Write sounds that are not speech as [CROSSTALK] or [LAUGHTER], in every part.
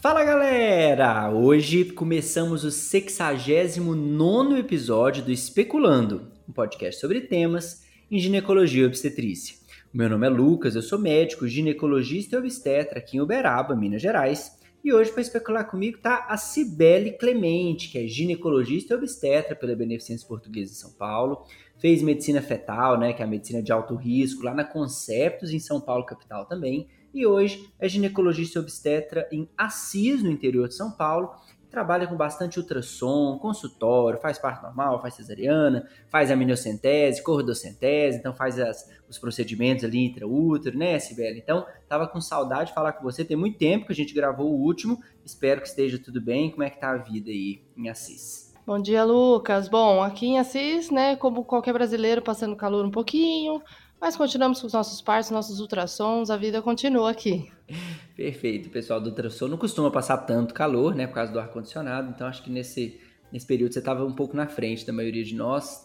Fala galera! Hoje começamos o 69 episódio do Especulando, um podcast sobre temas em ginecologia e obstetrícia. Meu nome é Lucas, eu sou médico, ginecologista e obstetra aqui em Uberaba, Minas Gerais. E hoje, para especular comigo, tá a Cibele Clemente, que é ginecologista e obstetra pela Beneficência Portuguesa de São Paulo. Fez medicina fetal, né, que é a medicina de alto risco, lá na Conceptos, em São Paulo, capital também. E hoje é ginecologista obstetra em Assis, no interior de São Paulo trabalha com bastante ultrassom, consultório, faz parto normal, faz cesariana, faz amniocentese, corridocentese, então faz as, os procedimentos ali intraútero, né, Sibeli? Então, tava com saudade de falar com você, tem muito tempo que a gente gravou o último, espero que esteja tudo bem, como é que tá a vida aí em Assis? Bom dia, Lucas. Bom, aqui em Assis, né, como qualquer brasileiro, passando calor um pouquinho, mas continuamos com os nossos partos, nossos ultrassons, a vida continua aqui. Perfeito, pessoal do ultrassom não costuma passar tanto calor, né, por causa do ar-condicionado, então acho que nesse, nesse período você estava um pouco na frente da maioria de nós.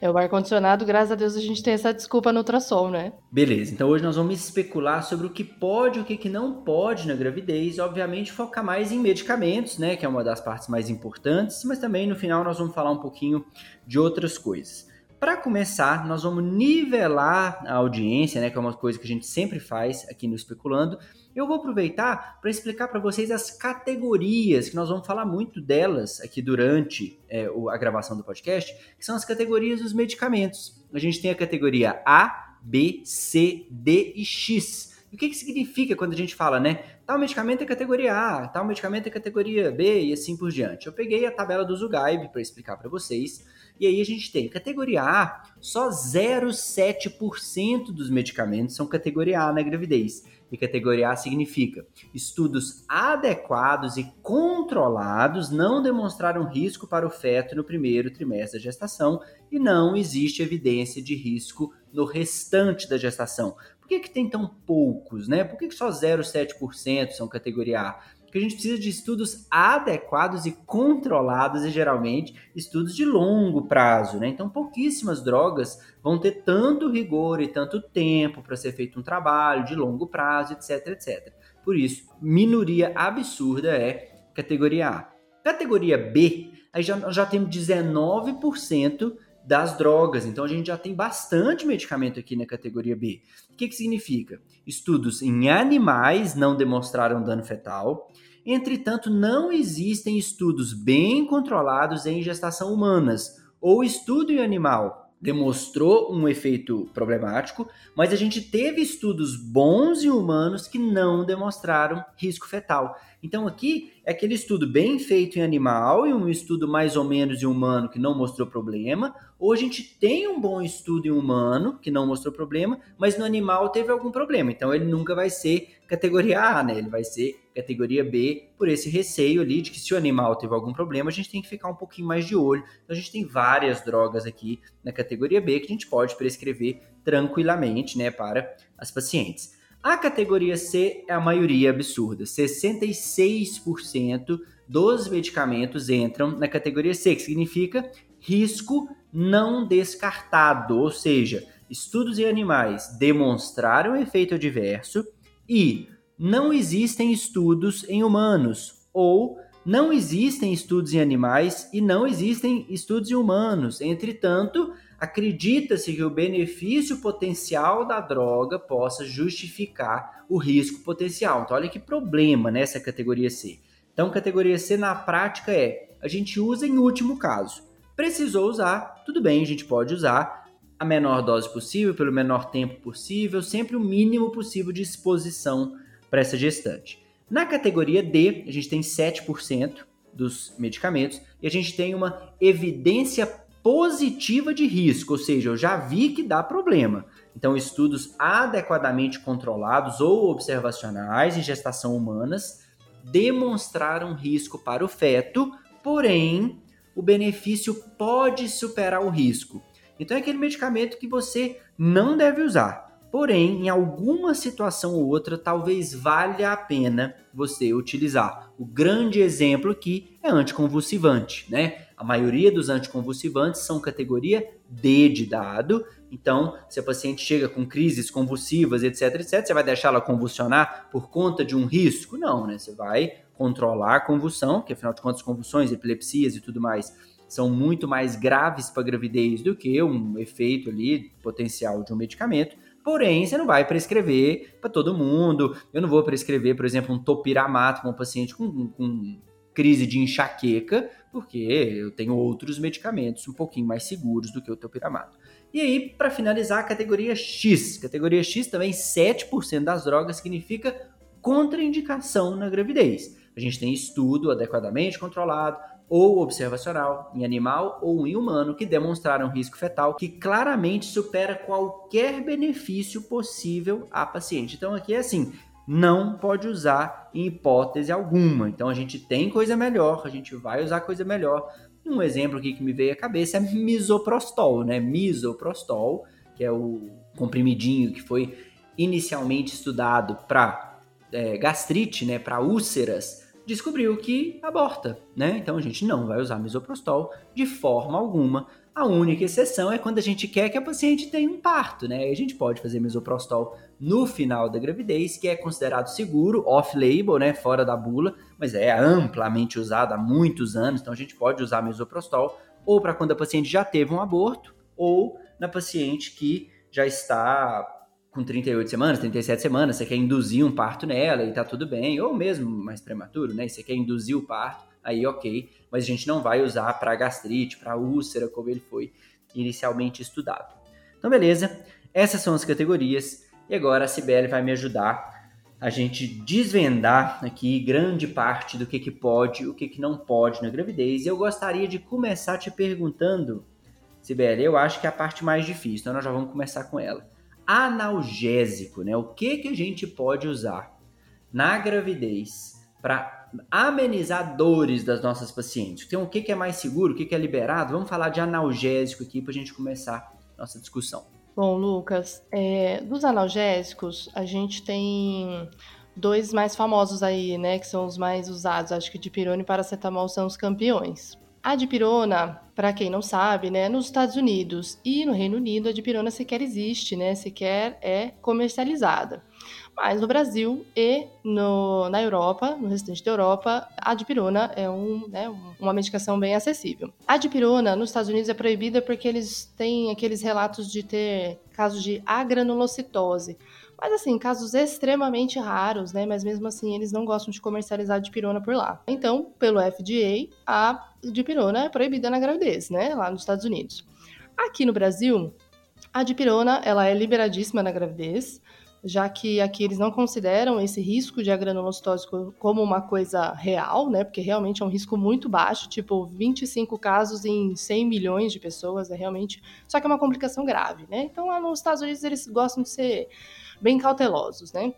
É, o ar-condicionado, graças a Deus, a gente tem essa desculpa no ultrassom, né? Beleza, então hoje nós vamos especular sobre o que pode e o que não pode na gravidez, obviamente focar mais em medicamentos, né, que é uma das partes mais importantes, mas também no final nós vamos falar um pouquinho de outras coisas. Para começar, nós vamos nivelar a audiência, né, que é uma coisa que a gente sempre faz aqui no Especulando. Eu vou aproveitar para explicar para vocês as categorias, que nós vamos falar muito delas aqui durante é, a gravação do podcast, que são as categorias dos medicamentos. A gente tem a categoria A, B, C, D e X. O que, que significa quando a gente fala, né? Tal medicamento é categoria A, tal medicamento é categoria B e assim por diante. Eu peguei a tabela do Zugaib para explicar para vocês. E aí a gente tem categoria A, só 0,7% dos medicamentos são categoria A na gravidez. E categoria A significa estudos adequados e controlados não demonstraram risco para o feto no primeiro trimestre da gestação e não existe evidência de risco no restante da gestação. Por que, que tem tão poucos, né? Por que, que só 0,7% são categoria A? Que a gente precisa de estudos adequados e controlados e geralmente estudos de longo prazo, né? Então, pouquíssimas drogas vão ter tanto rigor e tanto tempo para ser feito um trabalho de longo prazo, etc, etc. Por isso, minoria absurda é categoria A. Categoria B, aí já, já temos 19% das drogas. Então a gente já tem bastante medicamento aqui na categoria B. O que, que significa? Estudos em animais não demonstraram dano fetal. Entretanto, não existem estudos bem controlados em gestação humanas ou estudo em animal demonstrou um efeito problemático, mas a gente teve estudos bons em humanos que não demonstraram risco fetal. Então aqui é aquele estudo bem feito em animal e um estudo mais ou menos em humano que não mostrou problema, ou a gente tem um bom estudo em humano que não mostrou problema, mas no animal teve algum problema. Então ele nunca vai ser categoria A, né? Ele vai ser categoria B por esse receio ali de que se o animal teve algum problema, a gente tem que ficar um pouquinho mais de olho. Então a gente tem várias drogas aqui na categoria B que a gente pode prescrever tranquilamente, né, para as pacientes. A categoria C é a maioria absurda. 66% dos medicamentos entram na categoria C, que significa risco não descartado, ou seja, estudos em animais demonstraram efeito adverso e não existem estudos em humanos, ou não existem estudos em animais e não existem estudos em humanos. Entretanto, acredita-se que o benefício potencial da droga possa justificar o risco potencial. Então, olha que problema nessa categoria C. Então, categoria C na prática é a gente usa em último caso. Precisou usar, tudo bem, a gente pode usar a menor dose possível, pelo menor tempo possível, sempre o mínimo possível de exposição para essa gestante. Na categoria D, a gente tem 7% dos medicamentos e a gente tem uma evidência positiva de risco, ou seja, eu já vi que dá problema. Então, estudos adequadamente controlados ou observacionais em gestação humanas demonstraram risco para o feto, porém, o benefício pode superar o risco. Então, é aquele medicamento que você não deve usar. Porém, em alguma situação ou outra, talvez valha a pena você utilizar. O grande exemplo aqui é anticonvulsivante, né? A maioria dos anticonvulsivantes são categoria D de dado. Então, se a paciente chega com crises convulsivas, etc, etc, você vai deixar ela convulsionar por conta de um risco? Não, né? Você vai controlar a convulsão, que afinal de contas, convulsões, epilepsias e tudo mais são muito mais graves para a gravidez do que um efeito ali potencial de um medicamento. Porém, você não vai prescrever para todo mundo. Eu não vou prescrever, por exemplo, um topiramato para um paciente com, com crise de enxaqueca, porque eu tenho outros medicamentos um pouquinho mais seguros do que o topiramato. E aí, para finalizar, a categoria X. Categoria X também, 7% das drogas significa contraindicação na gravidez. A gente tem estudo adequadamente controlado, ou observacional em animal ou em humano que demonstraram risco fetal que claramente supera qualquer benefício possível à paciente. Então aqui é assim, não pode usar em hipótese alguma. Então a gente tem coisa melhor, a gente vai usar coisa melhor. Um exemplo aqui que me veio à cabeça é misoprostol, né? Misoprostol, que é o comprimidinho que foi inicialmente estudado para é, gastrite, né, para úlceras descobriu que aborta, né? Então a gente não vai usar misoprostol de forma alguma. A única exceção é quando a gente quer que a paciente tenha um parto, né? A gente pode fazer misoprostol no final da gravidez, que é considerado seguro, off-label, né? Fora da bula, mas é amplamente usado há muitos anos, então a gente pode usar misoprostol ou para quando a paciente já teve um aborto, ou na paciente que já está com 38 semanas, 37 semanas, você quer induzir um parto nela e tá tudo bem, ou mesmo mais prematuro, né? Você quer induzir o parto, aí ok, mas a gente não vai usar para gastrite, para úlcera, como ele foi inicialmente estudado. Então, beleza, essas são as categorias, e agora a Cibele vai me ajudar a gente desvendar aqui grande parte do que, que pode o que, que não pode na gravidez. E eu gostaria de começar te perguntando, Sibeli, eu acho que é a parte mais difícil, então nós já vamos começar com ela analgésico, né? O que que a gente pode usar na gravidez para amenizar dores das nossas pacientes? Então, o que que é mais seguro, o que que é liberado? Vamos falar de analgésico aqui para a gente começar nossa discussão. Bom, Lucas, é, dos analgésicos, a gente tem dois mais famosos aí, né, que são os mais usados. Acho que dipirona e paracetamol são os campeões. A dipirona, para quem não sabe, né, nos Estados Unidos e no Reino Unido, a dipirona sequer existe, né, sequer é comercializada. Mas no Brasil e no, na Europa, no restante da Europa, a dipirona é um, né, uma medicação bem acessível. A dipirona nos Estados Unidos é proibida porque eles têm aqueles relatos de ter casos de agranulocitose, mas assim, casos extremamente raros, né? Mas mesmo assim, eles não gostam de comercializar dipirona por lá. Então, pelo FDA, a dipirona é proibida na gravidez, né? Lá nos Estados Unidos. Aqui no Brasil, a dipirona, ela é liberadíssima na gravidez, já que aqui eles não consideram esse risco de agranulocitose como uma coisa real, né? Porque realmente é um risco muito baixo, tipo 25 casos em 100 milhões de pessoas, é realmente, só que é uma complicação grave, né? Então, lá nos Estados Unidos eles gostam de ser bem cautelosos, né?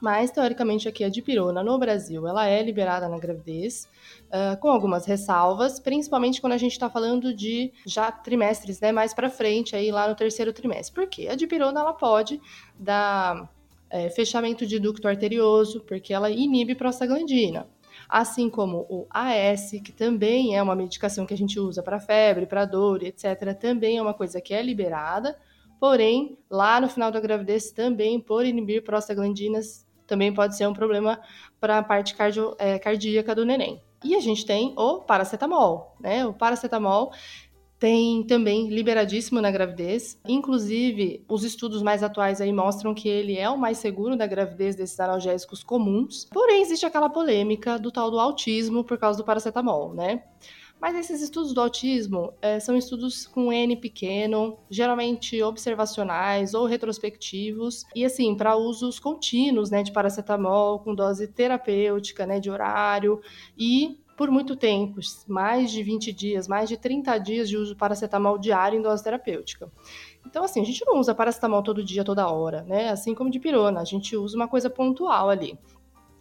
Mas, teoricamente, aqui a dipirona no Brasil, ela é liberada na gravidez, uh, com algumas ressalvas, principalmente quando a gente está falando de já trimestres, né, mais para frente, aí lá no terceiro trimestre. Por quê? A dipirona, ela pode dar é, fechamento de ducto arterioso, porque ela inibe prostaglandina. Assim como o AS, que também é uma medicação que a gente usa para febre, para dor, etc., também é uma coisa que é liberada, Porém, lá no final da gravidez, também por inibir prostaglandinas, também pode ser um problema para a parte cardio, é, cardíaca do neném. E a gente tem o paracetamol, né? O paracetamol tem também liberadíssimo na gravidez. Inclusive, os estudos mais atuais aí mostram que ele é o mais seguro da gravidez desses analgésicos comuns. Porém, existe aquela polêmica do tal do autismo por causa do paracetamol, né? Mas esses estudos do autismo é, são estudos com N pequeno, geralmente observacionais ou retrospectivos, e assim, para usos contínuos, né, de paracetamol, com dose terapêutica, né, de horário, e por muito tempo, mais de 20 dias, mais de 30 dias de uso de paracetamol diário em dose terapêutica. Então, assim, a gente não usa paracetamol todo dia, toda hora, né? Assim como de pirona, a gente usa uma coisa pontual ali.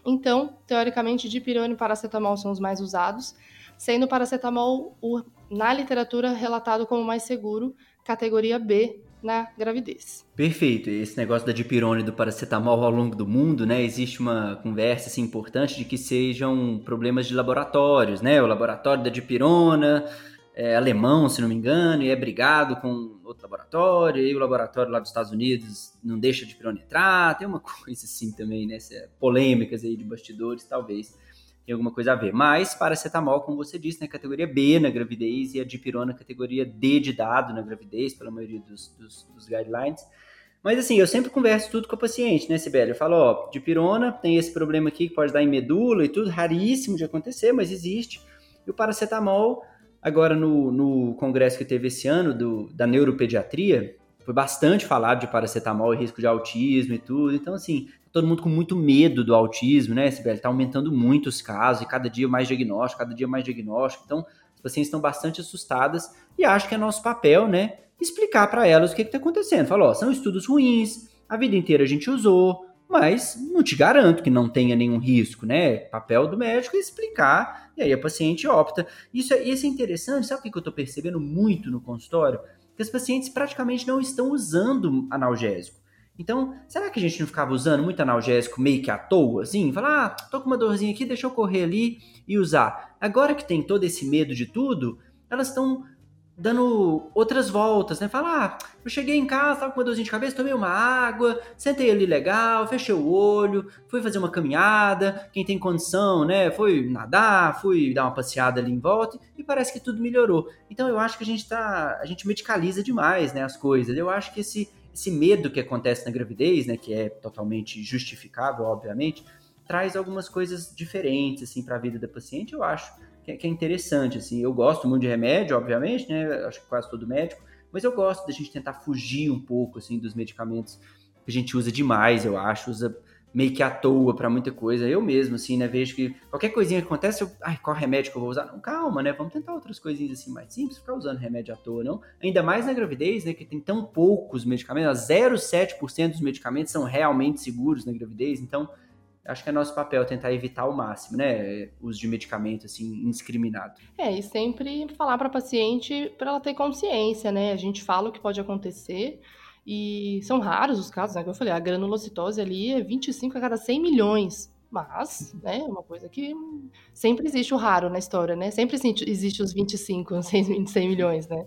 Então, teoricamente, dipirona e paracetamol são os mais usados sendo o paracetamol o, na literatura relatado como mais seguro, categoria B na gravidez. Perfeito. Esse negócio da dipirona e do paracetamol ao longo do mundo, né? Existe uma conversa assim, importante de que sejam problemas de laboratórios, né? O laboratório da dipirona é alemão, se não me engano, e é brigado com outro laboratório, e o laboratório lá dos Estados Unidos não deixa de entrar, tem uma [LAUGHS] coisa assim também, né? Polêmicas aí de bastidores, talvez tem alguma coisa a ver. Mas paracetamol, como você disse, na né, categoria B na gravidez e a dipirona categoria D de dado na gravidez, pela maioria dos, dos, dos guidelines. Mas assim, eu sempre converso tudo com o paciente, né, Sibeli? Eu falo, ó, dipirona tem esse problema aqui que pode dar em medula e tudo, raríssimo de acontecer, mas existe. E o paracetamol, agora no, no congresso que teve esse ano do, da neuropediatria, foi bastante falado de paracetamol e risco de autismo e tudo. Então, assim, todo mundo com muito medo do autismo, né, Sibeli? Tá aumentando muito os casos e cada dia mais diagnóstico, cada dia mais diagnóstico. Então, as pacientes estão bastante assustadas e acho que é nosso papel, né, explicar para elas o que está acontecendo. Falou, são estudos ruins, a vida inteira a gente usou, mas não te garanto que não tenha nenhum risco, né? Papel do médico é explicar, e aí a paciente opta. Isso é, isso é interessante, sabe o que eu estou percebendo muito no consultório? Que as pacientes praticamente não estão usando analgésico. Então, será que a gente não ficava usando muito analgésico meio que à toa, assim? Falar, ah, tô com uma dorzinha aqui, deixa eu correr ali e usar. Agora que tem todo esse medo de tudo, elas estão dando outras voltas, né? Falar, ah, eu cheguei em casa, tava com uma dorzinha de cabeça, tomei uma água, sentei ali legal, fechei o olho, fui fazer uma caminhada, quem tem condição, né? Foi nadar, fui dar uma passeada ali em volta e parece que tudo melhorou. Então eu acho que a gente tá, a gente medicaliza demais, né, as coisas. Eu acho que esse esse medo que acontece na gravidez, né, que é totalmente justificável, obviamente, traz algumas coisas diferentes assim para a vida da paciente. Eu acho que é, que é interessante, assim. Eu gosto muito de remédio, obviamente, né? Acho que quase todo médico, mas eu gosto da gente tentar fugir um pouco, assim, dos medicamentos que a gente usa demais, eu acho, usa meio que à toa para muita coisa. Eu mesmo, assim, né, vejo que qualquer coisinha que acontece, eu, ai, qual remédio que eu vou usar? Não, calma, né, vamos tentar outras coisinhas assim mais simples, ficar usando remédio à toa, não. Ainda mais na gravidez, né, que tem tão poucos medicamentos, 0,7% dos medicamentos são realmente seguros na gravidez, então acho que é nosso papel tentar evitar ao máximo, né, uso de medicamento assim indiscriminado. É, e sempre falar para a paciente para ela ter consciência, né? A gente fala o que pode acontecer e são raros os casos, né? Como eu falei, a granulocitose ali é 25 a cada 100 milhões. Mas, né, é uma coisa que sempre existe o raro na história, né? Sempre existe os 25, 100 [LAUGHS] milhões, né?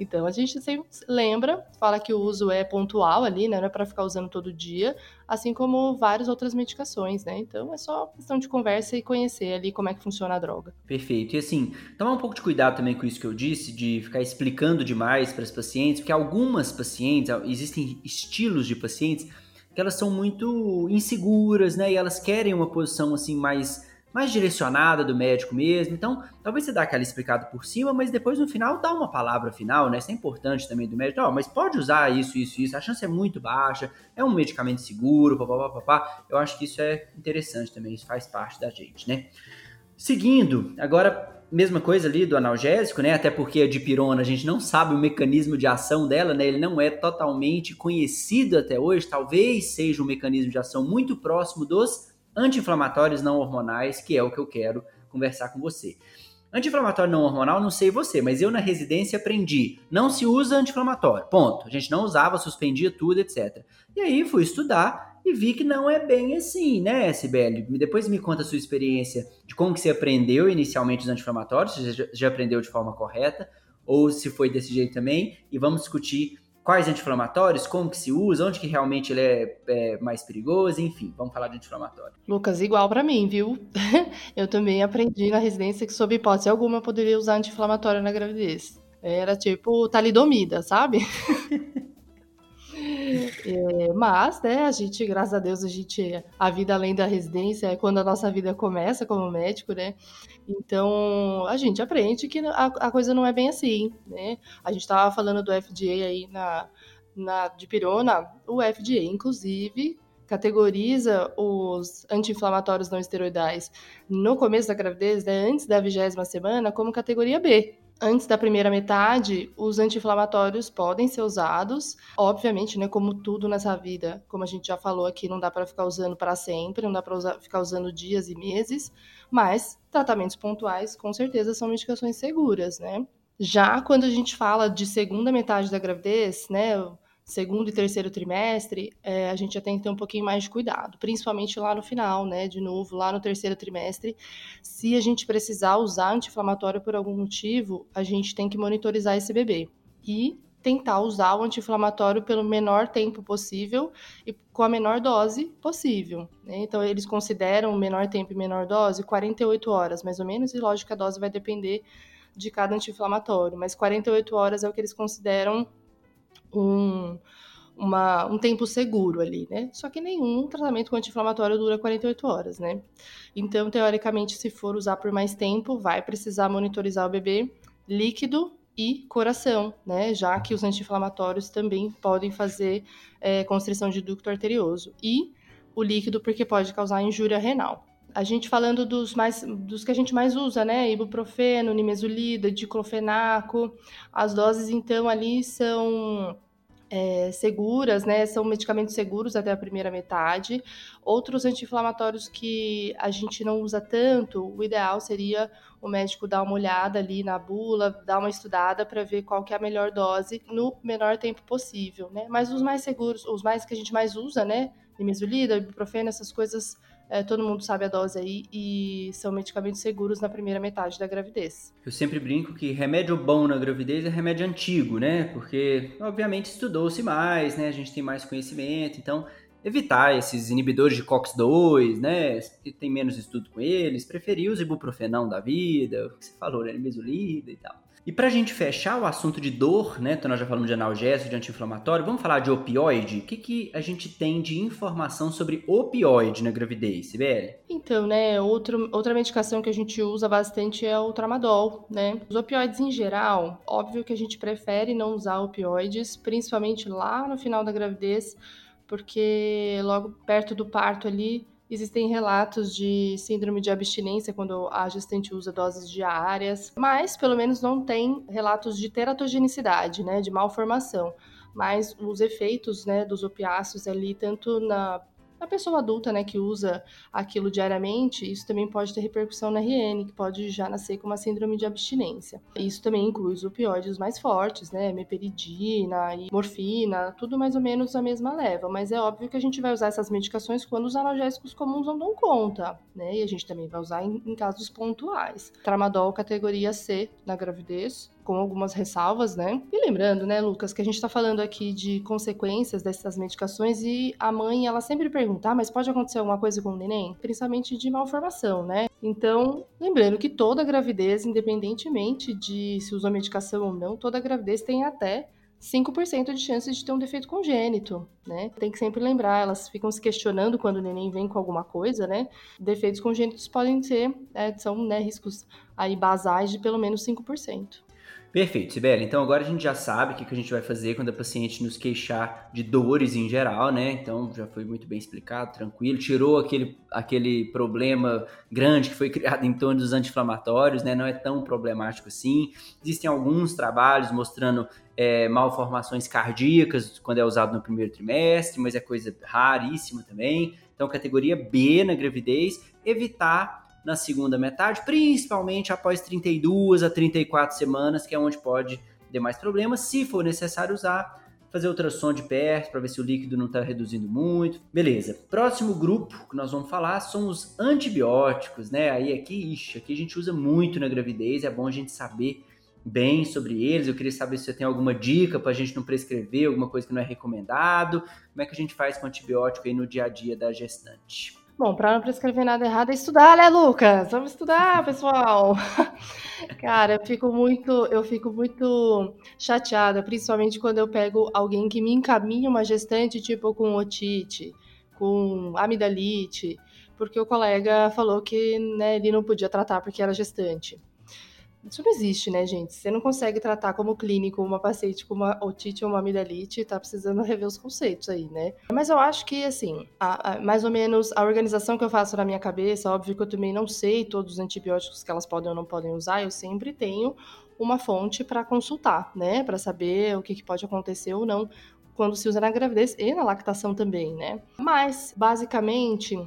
Então a gente sempre lembra, fala que o uso é pontual ali, né? Não é para ficar usando todo dia, assim como várias outras medicações, né? Então é só questão de conversa e conhecer ali como é que funciona a droga. Perfeito. E assim, tomar um pouco de cuidado também com isso que eu disse, de ficar explicando demais para as pacientes, porque algumas pacientes, existem estilos de pacientes que elas são muito inseguras, né? E elas querem uma posição assim mais mais direcionada do médico mesmo. Então, talvez você dá aquela explicada por cima, mas depois no final dá uma palavra final, né? Isso é importante também do médico. Oh, mas pode usar isso, isso, isso. A chance é muito baixa. É um medicamento seguro, papapá, papá. Eu acho que isso é interessante também. Isso faz parte da gente, né? Seguindo, agora mesma coisa ali do analgésico, né? Até porque a dipirona a gente não sabe o mecanismo de ação dela, né? Ele não é totalmente conhecido até hoje. Talvez seja um mecanismo de ação muito próximo dos anti-inflamatórios não hormonais, que é o que eu quero conversar com você. Anti-inflamatório não hormonal, não sei você, mas eu na residência aprendi. Não se usa anti-inflamatório. Ponto. A gente não usava, suspendia tudo, etc. E aí fui estudar e vi que não é bem assim, né, Sibeli? Depois me conta a sua experiência de como que você aprendeu inicialmente os anti-inflamatórios, se você já aprendeu de forma correta, ou se foi desse jeito também, e vamos discutir quais anti-inflamatórios, como que se usa, onde que realmente ele é, é mais perigoso, enfim, vamos falar de anti-inflamatório. Lucas, igual para mim, viu? [LAUGHS] eu também aprendi na residência que, sob hipótese alguma, eu poderia usar anti-inflamatório na gravidez. Era tipo talidomida, sabe? [LAUGHS] É, mas, né, a gente, graças a Deus, a gente, a vida além da residência é quando a nossa vida começa como médico, né? Então, a gente aprende que a, a coisa não é bem assim, né? A gente estava falando do FDA aí na, na de pirona, o FDA, inclusive, categoriza os anti-inflamatórios não esteroidais no começo da gravidez, né, antes da vigésima semana, como categoria B antes da primeira metade, os anti-inflamatórios podem ser usados. Obviamente, né, como tudo nessa vida, como a gente já falou aqui, não dá para ficar usando para sempre, não dá para ficar usando dias e meses, mas tratamentos pontuais, com certeza, são medicações seguras, né? Já quando a gente fala de segunda metade da gravidez, né, segundo e terceiro trimestre, é, a gente já tem que ter um pouquinho mais de cuidado, principalmente lá no final, né? De novo, lá no terceiro trimestre. Se a gente precisar usar anti-inflamatório por algum motivo, a gente tem que monitorizar esse bebê. E tentar usar o anti-inflamatório pelo menor tempo possível e com a menor dose possível. Né? Então, eles consideram menor tempo e menor dose 48 horas, mais ou menos, e lógico que a dose vai depender de cada anti-inflamatório, mas 48 horas é o que eles consideram um, uma, um tempo seguro ali, né? Só que nenhum tratamento com anti-inflamatório dura 48 horas, né? Então, teoricamente, se for usar por mais tempo, vai precisar monitorizar o bebê líquido e coração, né? Já que os anti-inflamatórios também podem fazer é, constrição de ducto arterioso. E o líquido, porque pode causar injúria renal. A gente falando dos mais dos que a gente mais usa, né? Ibuprofeno, nimesulida, diclofenaco. As doses então ali são é, seguras, né? São medicamentos seguros até a primeira metade. Outros anti-inflamatórios que a gente não usa tanto, o ideal seria o médico dar uma olhada ali na bula, dar uma estudada para ver qual que é a melhor dose no menor tempo possível, né? Mas os mais seguros, os mais que a gente mais usa, né? Nimesulida, ibuprofeno, essas coisas é, todo mundo sabe a dose aí e são medicamentos seguros na primeira metade da gravidez. Eu sempre brinco que remédio bom na gravidez é remédio antigo, né? Porque, obviamente, estudou-se mais, né? A gente tem mais conhecimento, então evitar esses inibidores de COX-2, né? Tem menos estudo com eles, preferir os ibuprofenão da vida, o que você falou, né? Mesolida e tal. E para a gente fechar o assunto de dor, né? Então nós já falamos de analgésico, de anti-inflamatório, vamos falar de opioide? O que, que a gente tem de informação sobre opioide na gravidez, Sibeli? Então, né, outro, outra medicação que a gente usa bastante é o tramadol, né? Os opioides em geral, óbvio que a gente prefere não usar opioides, principalmente lá no final da gravidez, porque logo perto do parto ali Existem relatos de síndrome de abstinência quando a gestante usa doses diárias, mas pelo menos não tem relatos de teratogenicidade, né, de malformação. Mas os efeitos, né, dos opiáceos ali, tanto na a pessoa adulta, né, que usa aquilo diariamente, isso também pode ter repercussão na RN, que pode já nascer com uma síndrome de abstinência. Isso também inclui os opioides mais fortes, né, meperidina e morfina, tudo mais ou menos a mesma leva, mas é óbvio que a gente vai usar essas medicações quando os analgésicos comuns não dão conta, né, e a gente também vai usar em, em casos pontuais. Tramadol categoria C na gravidez, com algumas ressalvas, né? E lembrando, né, Lucas, que a gente está falando aqui de consequências dessas medicações e a mãe, ela sempre pergunta, ah, mas pode acontecer alguma coisa com o neném? Principalmente de malformação, né? Então, lembrando que toda gravidez, independentemente de se usa medicação ou não, toda gravidez tem até 5% de chance de ter um defeito congênito, né? Tem que sempre lembrar, elas ficam se questionando quando o neném vem com alguma coisa, né? Defeitos congênitos podem ter, é, são né, riscos aí basais de pelo menos 5%. Perfeito, Sibeli. Então agora a gente já sabe o que a gente vai fazer quando a paciente nos queixar de dores em geral, né? Então já foi muito bem explicado, tranquilo. Tirou aquele, aquele problema grande que foi criado em torno dos anti-inflamatórios, né? Não é tão problemático assim. Existem alguns trabalhos mostrando é, malformações cardíacas quando é usado no primeiro trimestre, mas é coisa raríssima também. Então, categoria B na gravidez, evitar na segunda metade, principalmente após 32 a 34 semanas, que é onde pode ter mais problemas. Se for necessário usar, fazer ultrassom de perto para ver se o líquido não está reduzindo muito. Beleza. Próximo grupo que nós vamos falar são os antibióticos, né? Aí aqui, ixi, aqui a gente usa muito na gravidez, é bom a gente saber bem sobre eles. Eu queria saber se você tem alguma dica para a gente não prescrever, alguma coisa que não é recomendado. Como é que a gente faz com antibiótico aí no dia a dia da gestante? Bom, para não prescrever nada errado é estudar, né, Lucas? Vamos estudar, pessoal. [LAUGHS] Cara, eu fico muito, eu fico muito chateada, principalmente quando eu pego alguém que me encaminha uma gestante tipo com otite, com amidalite, porque o colega falou que né, ele não podia tratar porque era gestante. Isso não existe, né, gente? Você não consegue tratar como clínico uma paciente com uma otite ou uma amidalite, tá precisando rever os conceitos aí, né? Mas eu acho que, assim, a, a, mais ou menos a organização que eu faço na minha cabeça, óbvio que eu também não sei todos os antibióticos que elas podem ou não podem usar, eu sempre tenho uma fonte para consultar, né? Para saber o que, que pode acontecer ou não quando se usa na gravidez e na lactação também, né? Mas, basicamente,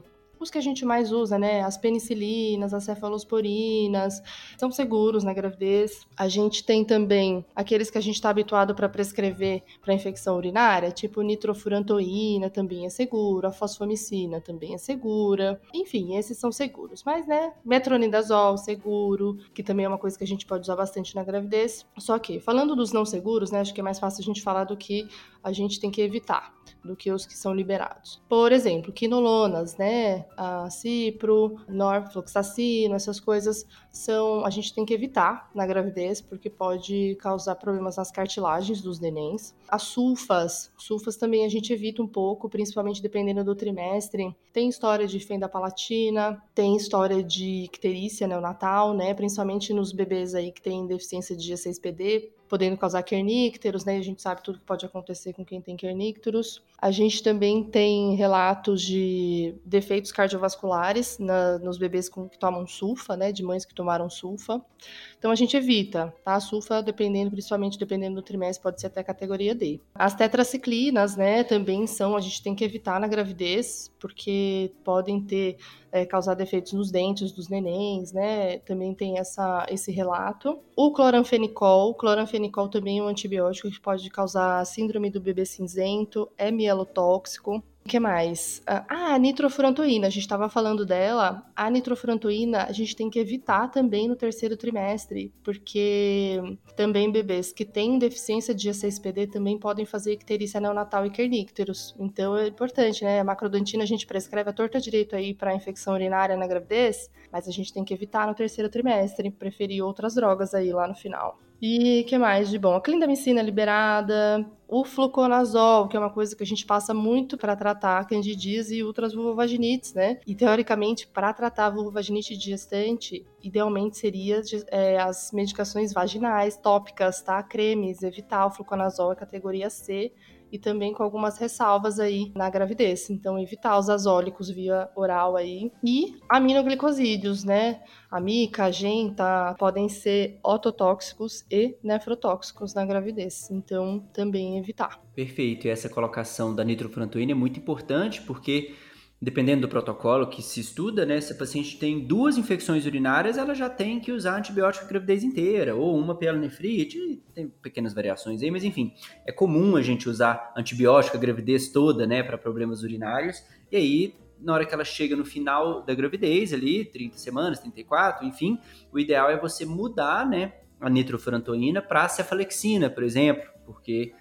os que a gente mais usa, né? As penicilinas, as cefalosporinas, são seguros na gravidez. A gente tem também aqueles que a gente está habituado para prescrever para infecção urinária, tipo nitrofurantoína também é seguro, a fosfomicina também é segura. Enfim, esses são seguros. Mas, né, metronidazol seguro, que também é uma coisa que a gente pode usar bastante na gravidez. Só que, falando dos não seguros, né, acho que é mais fácil a gente falar do que a gente tem que evitar do que os que são liberados. Por exemplo, quinolonas, né, a cipro, norfloxacino, essas coisas são a gente tem que evitar na gravidez porque pode causar problemas nas cartilagens dos nenéns. As sulfas, sulfas também a gente evita um pouco, principalmente dependendo do trimestre. Tem história de fenda palatina, tem história de icterícia neonatal, né, principalmente nos bebês aí que têm deficiência de G6PD, podendo causar kernícteros, né? A gente sabe tudo que pode acontecer com quem tem kernícteros. A gente também tem relatos de defeitos cardiovasculares na, nos bebês com, que tomam sulfa, né? De mães que tomaram sulfa. Então a gente evita, tá? A sulfa, dependendo, principalmente dependendo do trimestre, pode ser até categoria D. As tetraciclinas, né? Também são, a gente tem que evitar na gravidez, porque podem ter é, causar defeitos nos dentes dos nenéns, né? Também tem essa, esse relato. O cloranfenicol, cloranfenicol também é um antibiótico que pode causar síndrome do bebê cinzento, é mielotóxico. O que mais? Ah, a nitrofurantoína, a gente estava falando dela. A nitrofurantoína a gente tem que evitar também no terceiro trimestre, porque também bebês que têm deficiência de G6PD também podem fazer icterícia neonatal e kernícteros. Então é importante, né? A macrodantina a gente prescreve a torta direito aí para infecção urinária na gravidez, mas a gente tem que evitar no terceiro trimestre, preferir outras drogas aí lá no final. E que mais de bom? A clindamicina liberada, o fluconazol, que é uma coisa que a gente passa muito para tratar candidíase e outras vulvovaginites, né? E teoricamente, para tratar a vulvovaginite gestante, idealmente seria é, as medicações vaginais, tópicas, tá? Cremes, evitar o fluconazol é categoria C e também com algumas ressalvas aí na gravidez. Então, evitar os azólicos via oral aí. E aminoglicosídeos, né? A mica, a genta, podem ser ototóxicos e nefrotóxicos na gravidez. Então, também evitar. Perfeito. E essa colocação da nitrofurantoína é muito importante porque dependendo do protocolo que se estuda, né, se a paciente tem duas infecções urinárias, ela já tem que usar antibiótico a gravidez inteira, ou uma pielonefrite, tem pequenas variações aí, mas enfim, é comum a gente usar antibiótico a gravidez toda, né, para problemas urinários, e aí, na hora que ela chega no final da gravidez, ali, 30 semanas, 34, enfim, o ideal é você mudar, né, a nitrofurantoína para cefalexina, por exemplo, porque,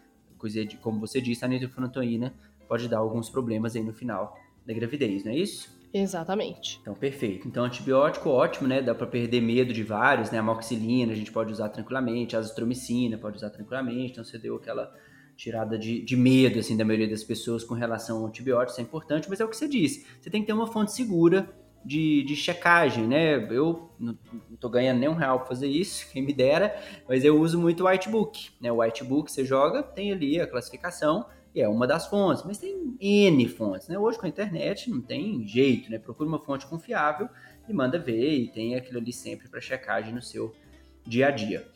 como você disse, a nitrofurantoína pode dar alguns problemas aí no final da gravidez, não é isso? Exatamente. Então, perfeito. Então, antibiótico ótimo, né? Dá para perder medo de vários, né? A moxilina a gente pode usar tranquilamente, a azitromicina pode usar tranquilamente. Então, você deu aquela tirada de, de medo, assim, da maioria das pessoas com relação ao antibiótico, isso é importante, mas é o que você disse. Você tem que ter uma fonte segura de, de checagem, né? Eu não, não tô ganhando nem um real para fazer isso, [LAUGHS] quem me dera, mas eu uso muito o Whitebook, né? O Whitebook você joga, tem ali a classificação, é uma das fontes, mas tem N fontes, né? Hoje com a internet não tem jeito, né? Procura uma fonte confiável e manda ver e tem aquilo ali sempre para checagem no seu dia a dia.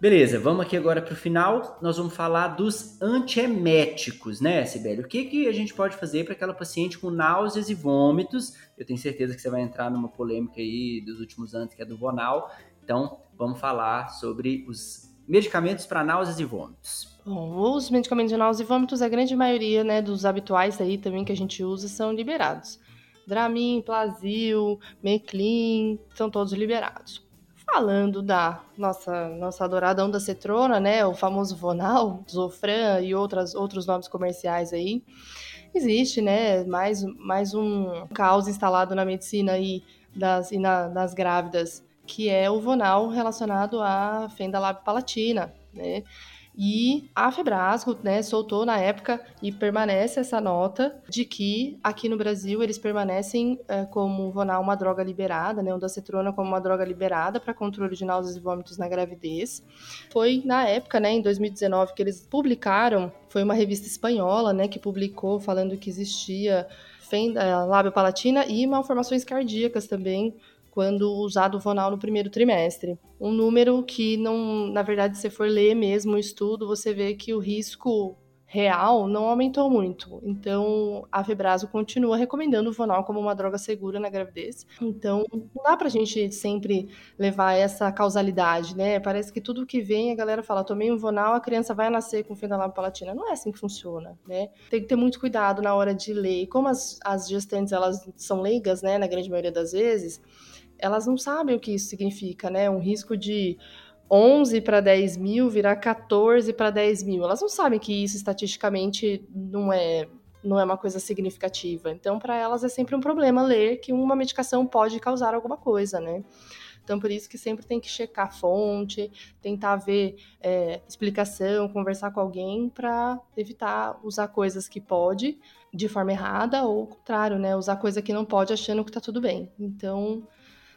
Beleza, vamos aqui agora para o final. Nós vamos falar dos antieméticos, né, Sibeli? O que, que a gente pode fazer para aquela paciente com náuseas e vômitos? Eu tenho certeza que você vai entrar numa polêmica aí dos últimos anos, que é do Vonal. Então, vamos falar sobre os medicamentos para náuseas e vômitos. Bom, os medicamentos de náusea e vômitos, a grande maioria né, dos habituais aí também que a gente usa são liberados. Dramin, Plasil, Meclin, são todos liberados. Falando da nossa, nossa adorada onda cetrona, né, o famoso Vonal, Zofran e outras, outros nomes comerciais aí, existe, né, mais, mais um caos instalado na medicina aí das, e na, das grávidas, que é o Vonal relacionado à fenda lábio-palatina, né, e a Febrasgo, né, soltou na época e permanece essa nota de que aqui no Brasil eles permanecem é, como Vonal uma droga liberada, né, o dacetrona como uma droga liberada para controle de náuseas e vômitos na gravidez. Foi na época, né, em 2019, que eles publicaram, foi uma revista espanhola, né, que publicou falando que existia fenda lábio palatina e malformações cardíacas também quando usado o Vonal no primeiro trimestre. Um número que não, na verdade, se for ler mesmo o estudo, você vê que o risco real não aumentou muito. Então, a Febraso continua recomendando o Vonal como uma droga segura na gravidez. Então, não dá pra gente sempre levar essa causalidade, né? Parece que tudo que vem, a galera fala, tomei um Vonal, a criança vai nascer com palatina. Não é assim que funciona, né? Tem que ter muito cuidado na hora de ler. E como as, as gestantes, elas são leigas, né, na grande maioria das vezes, elas não sabem o que isso significa, né? Um risco de 11 para 10 mil virar 14 para 10 mil. Elas não sabem que isso estatisticamente não é, não é uma coisa significativa. Então, para elas é sempre um problema ler que uma medicação pode causar alguma coisa, né? Então, por isso que sempre tem que checar a fonte, tentar ver é, explicação, conversar com alguém para evitar usar coisas que pode de forma errada ou, ao contrário, né? Usar coisa que não pode achando que tá tudo bem. Então,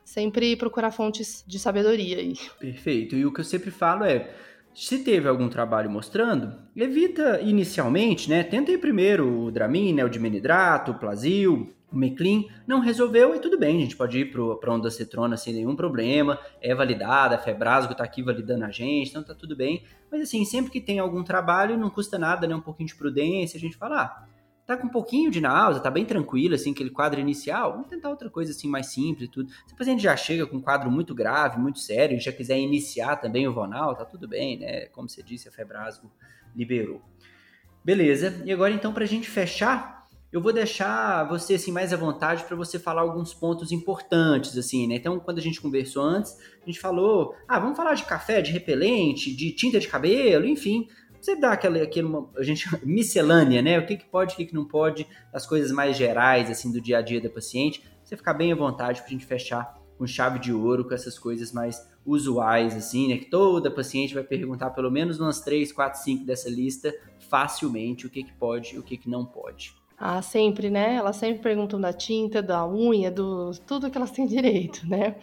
sempre procurar fontes de sabedoria aí. Perfeito. E o que eu sempre falo é, se teve algum trabalho mostrando, evita inicialmente, né? Tenta ir primeiro o Dramin, né? O dimenidrato, o Plasil, o Meclin. Não resolveu e tudo bem, a gente pode ir para onda cetrona sem nenhum problema. É validada, a Febrasgo está aqui validando a gente, então tá tudo bem. Mas assim, sempre que tem algum trabalho, não custa nada, né? Um pouquinho de prudência, a gente fala, ah, tá com um pouquinho de náusea, tá bem tranquilo, assim, aquele quadro inicial, vamos tentar outra coisa assim mais simples e tudo. Se o paciente já chega com um quadro muito grave, muito sério, e já quiser iniciar também o Vonal, tá tudo bem, né? Como você disse, a Febrasgo liberou. Beleza, e agora então pra gente fechar, eu vou deixar você assim mais à vontade para você falar alguns pontos importantes assim, né? Então, quando a gente conversou antes, a gente falou, ah, vamos falar de café, de repelente, de tinta de cabelo, enfim, você dá aquela, aquela a gente [LAUGHS] miscelânea, né? O que, que pode, o que, que não pode, as coisas mais gerais, assim, do dia a dia da paciente. Você ficar bem à vontade para a gente fechar com chave de ouro, com essas coisas mais usuais, assim, né? Que toda paciente vai perguntar pelo menos umas 3, 4, 5 dessa lista facilmente o que, que pode e o que, que não pode. Ah, sempre, né? Elas sempre perguntam da tinta, da unha, do tudo que elas têm [LAUGHS] direito, né?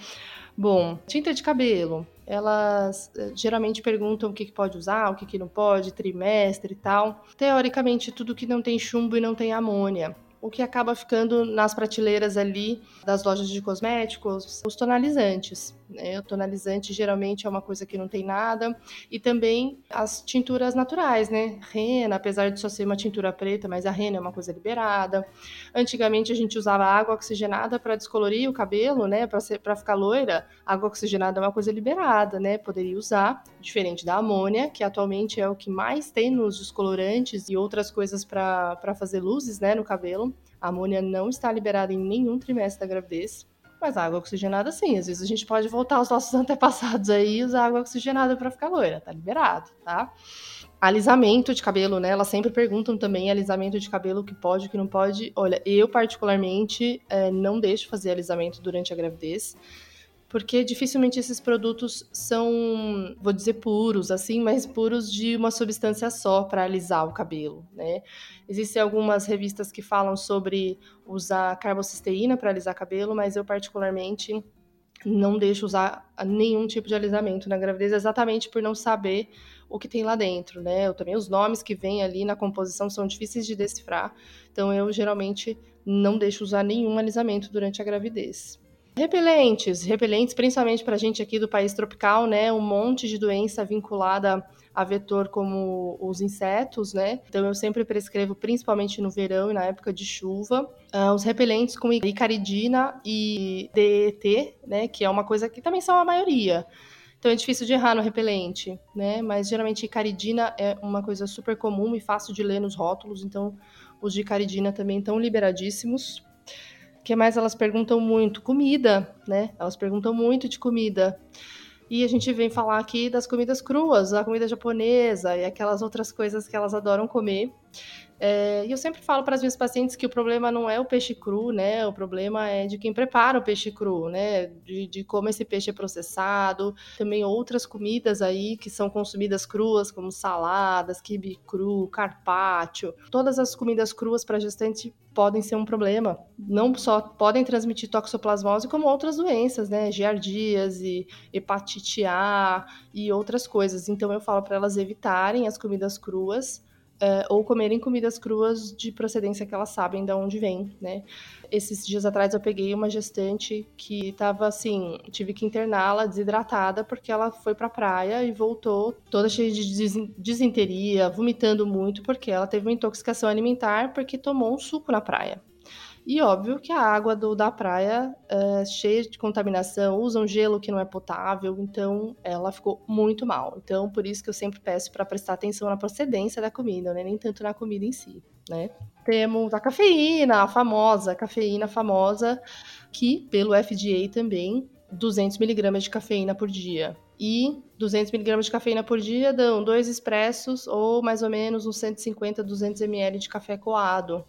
Bom, tinta de cabelo. Elas eh, geralmente perguntam o que, pode usar, o que, que não pode, trimestre e tal. Teoricamente, tudo que não tem chumbo e não tem amônia o que acaba ficando nas prateleiras ali das lojas de cosméticos, os tonalizantes. Né? O tonalizante geralmente é uma coisa que não tem nada. E também as tinturas naturais, né? Rena, apesar de só ser uma tintura preta, mas a rena é uma coisa liberada. Antigamente a gente usava água oxigenada para descolorir o cabelo, né? Para ficar loira. Água oxigenada é uma coisa liberada, né? Poderia usar, diferente da amônia, que atualmente é o que mais tem nos descolorantes e outras coisas para fazer luzes, né? No cabelo. A amônia não está liberada em nenhum trimestre da gravidez. Mas a água oxigenada, sim. Às vezes a gente pode voltar aos nossos [LAUGHS] antepassados aí e usar água oxigenada para ficar loira. Tá liberado, tá? Alisamento de cabelo, né? Elas sempre perguntam também alisamento de cabelo, que pode, que não pode. Olha, eu particularmente é, não deixo fazer alisamento durante a gravidez porque dificilmente esses produtos são, vou dizer puros, assim, mas puros de uma substância só para alisar o cabelo, né? Existem algumas revistas que falam sobre usar carbocisteína para alisar cabelo, mas eu particularmente não deixo usar nenhum tipo de alisamento na gravidez, exatamente por não saber o que tem lá dentro, né? Eu também os nomes que vêm ali na composição são difíceis de decifrar, então eu geralmente não deixo usar nenhum alisamento durante a gravidez. Repelentes, repelentes principalmente para a gente aqui do país tropical, né? Um monte de doença vinculada a vetor como os insetos, né? Então eu sempre prescrevo, principalmente no verão e na época de chuva, uh, os repelentes com icaridina e DET, né? Que é uma coisa que também são a maioria. Então é difícil de errar no repelente, né? Mas geralmente icaridina é uma coisa super comum e fácil de ler nos rótulos, então os de icaridina também estão liberadíssimos que mais elas perguntam muito? Comida, né? Elas perguntam muito de comida. E a gente vem falar aqui das comidas cruas, a comida japonesa e aquelas outras coisas que elas adoram comer. É, e eu sempre falo para as minhas pacientes que o problema não é o peixe cru, né? O problema é de quem prepara o peixe cru, né? De, de, como esse peixe é processado. Também outras comidas aí que são consumidas cruas, como saladas, quibe cru, carpaccio. Todas as comidas cruas para gestante podem ser um problema. Não só podem transmitir toxoplasmose, como outras doenças, né? Giardíase, hepatite A e outras coisas. Então eu falo para elas evitarem as comidas cruas é, ou comerem comidas cruas de procedência que elas sabem de onde vem, né? Esses dias atrás eu peguei uma gestante que estava assim, tive que interná-la desidratada porque ela foi para a praia e voltou toda cheia de desinteria, vomitando muito porque ela teve uma intoxicação alimentar porque tomou um suco na praia. E óbvio que a água do, da praia é cheia de contaminação, usam gelo que não é potável, então ela ficou muito mal. Então, por isso que eu sempre peço para prestar atenção na procedência da comida, né? nem tanto na comida em si, né? Temos a cafeína, a famosa, cafeína famosa, que pelo FDA também, 200 miligramas de cafeína por dia. E 200 miligramas de cafeína por dia dão dois expressos ou mais ou menos uns 150, 200 ml de café coado.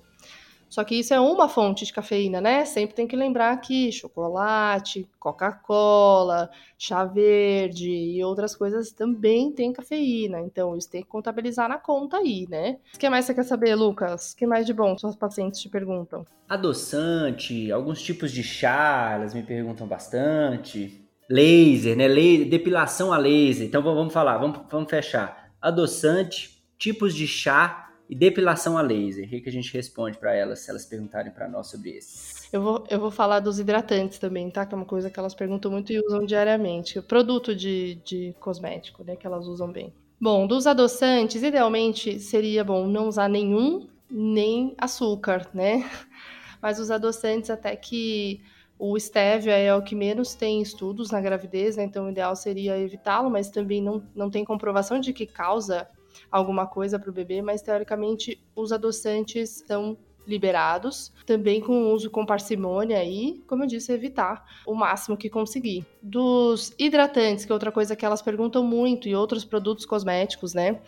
Só que isso é uma fonte de cafeína, né? Sempre tem que lembrar que chocolate, Coca-Cola, chá verde e outras coisas também tem cafeína. Então, isso tem que contabilizar na conta aí, né? O que mais você quer saber, Lucas? O que mais de bom suas pacientes te perguntam? Adoçante, alguns tipos de chá, elas me perguntam bastante. Laser, né? Laser, depilação a laser. Então, vamos falar, vamos, vamos fechar. Adoçante, tipos de chá e depilação a laser. O que, a gente responde para elas se elas perguntarem para nós sobre isso? Eu vou, eu vou falar dos hidratantes também, tá? Que é uma coisa que elas perguntam muito e usam diariamente. Produto de, de cosmético, né? Que elas usam bem. Bom, dos adoçantes, idealmente seria bom não usar nenhum, nem açúcar, né? [LAUGHS] Mas os adoçantes, até que o stevia é o que menos tem estudos na gravidez, né? Então o ideal seria evitá-lo, mas também não, não tem comprovação de que causa alguma coisa para o bebê, mas teoricamente os adoçantes são liberados, também com uso com parcimônia e, como eu disse, evitar o máximo que conseguir. Dos hidratantes, que é outra coisa que elas perguntam muito, e outros produtos cosméticos, né?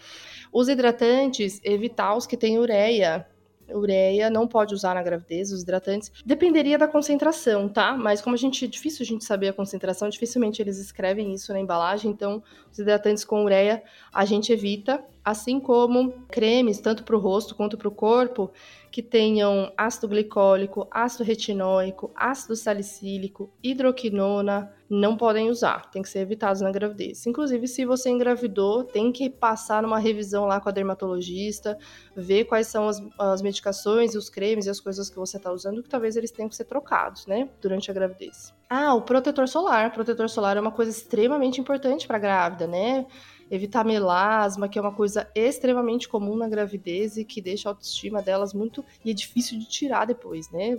Os hidratantes, evitar os que têm ureia, ureia não pode usar na gravidez, os hidratantes. Dependeria da concentração, tá? Mas como a gente é difícil a gente saber a concentração, dificilmente eles escrevem isso na embalagem, então os hidratantes com ureia a gente evita, assim como cremes tanto para o rosto quanto para o corpo que tenham ácido glicólico, ácido retinóico, ácido salicílico, hidroquinona, não podem usar, tem que ser evitados na gravidez. Inclusive, se você engravidou, tem que passar numa revisão lá com a dermatologista, ver quais são as, as medicações e os cremes e as coisas que você está usando, que talvez eles tenham que ser trocados, né, durante a gravidez. Ah, o protetor solar. O protetor solar é uma coisa extremamente importante para grávida, né? Evitar melasma, que é uma coisa extremamente comum na gravidez e que deixa a autoestima delas muito. e é difícil de tirar depois, né?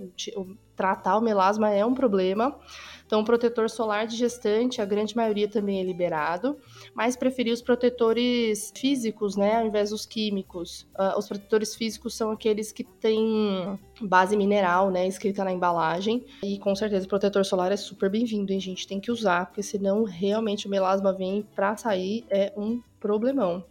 Tratar o melasma é um problema. Então, o protetor solar de gestante, a grande maioria também é liberado, mas preferi os protetores físicos, né, ao invés dos químicos. Uh, os protetores físicos são aqueles que têm base mineral, né, escrita na embalagem. E com certeza o protetor solar é super bem-vindo, hein, gente? Tem que usar, porque senão realmente o melasma vem pra sair, é um problemão.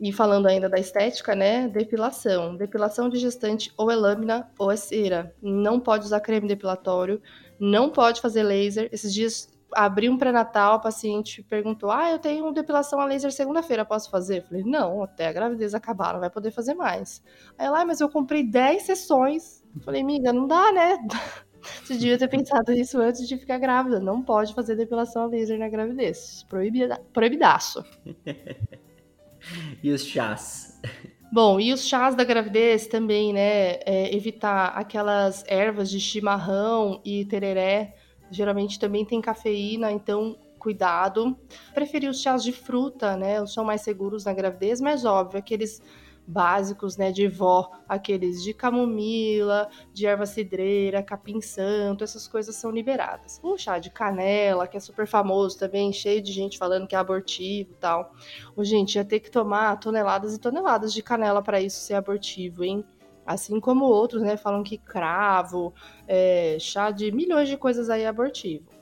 E falando ainda da estética, né? Depilação. Depilação de gestante ou é lâmina ou é cera. Não pode usar creme depilatório, não pode fazer laser. Esses dias abri um pré-natal, a paciente perguntou: Ah, eu tenho depilação a laser segunda-feira, posso fazer? Eu falei: Não, até a gravidez acabar, não vai poder fazer mais. Aí ela, ah, mas eu comprei 10 sessões. Eu falei: Amiga, não dá, né? [LAUGHS] Você devia ter pensado isso antes de ficar grávida. Não pode fazer depilação a laser na gravidez. Proibida, proibidaço. [LAUGHS] e os chás? Bom, e os chás da gravidez também, né? É, evitar aquelas ervas de chimarrão e tereré. Geralmente também tem cafeína, então cuidado. Preferir os chás de fruta, né? Os são mais seguros na gravidez, mas óbvio, aqueles básicos, né, de vó, aqueles de camomila, de erva cidreira, capim santo, essas coisas são liberadas. O chá de canela, que é super famoso também, cheio de gente falando que é abortivo e tal. O gente ia ter que tomar toneladas e toneladas de canela para isso ser abortivo, hein? Assim como outros, né, falam que cravo, é, chá de milhões de coisas aí é abortivo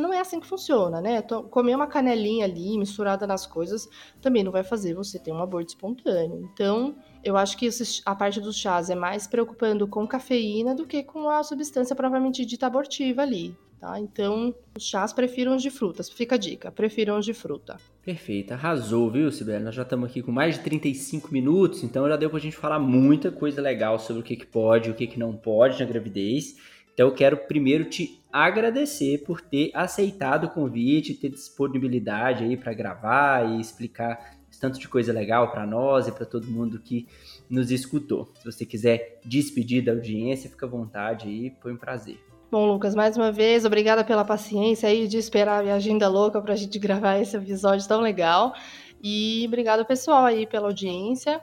não é assim que funciona, né? Comer uma canelinha ali misturada nas coisas também não vai fazer você ter um aborto espontâneo. Então, eu acho que a parte dos chás é mais preocupando com cafeína do que com a substância provavelmente dita abortiva ali. Tá? Então, os chás prefiram os de frutas. Fica a dica, prefiram os de fruta. Perfeito, arrasou, viu, Sibeli? Nós já estamos aqui com mais de 35 minutos, então já deu pra gente falar muita coisa legal sobre o que, que pode o que, que não pode na gravidez. Então eu quero primeiro te agradecer por ter aceitado o convite, ter disponibilidade aí para gravar e explicar tanto de coisa legal para nós e para todo mundo que nos escutou. Se você quiser despedir da audiência, fica à vontade aí, foi um prazer. Bom, Lucas, mais uma vez, obrigada pela paciência aí de esperar a minha agenda louca para a gente [LAUGHS] gravar esse episódio tão legal. E obrigado, pessoal, aí pela audiência.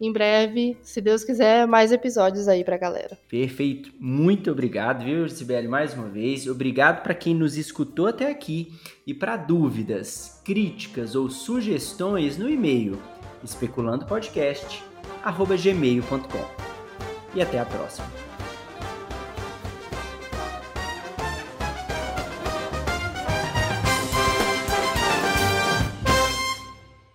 Em breve, se Deus quiser, mais episódios aí pra galera. Perfeito. Muito obrigado, viu, Sibeli, mais uma vez. Obrigado para quem nos escutou até aqui. E para dúvidas, críticas ou sugestões no e-mail especulandopodcast@gmail.com. E até a próxima.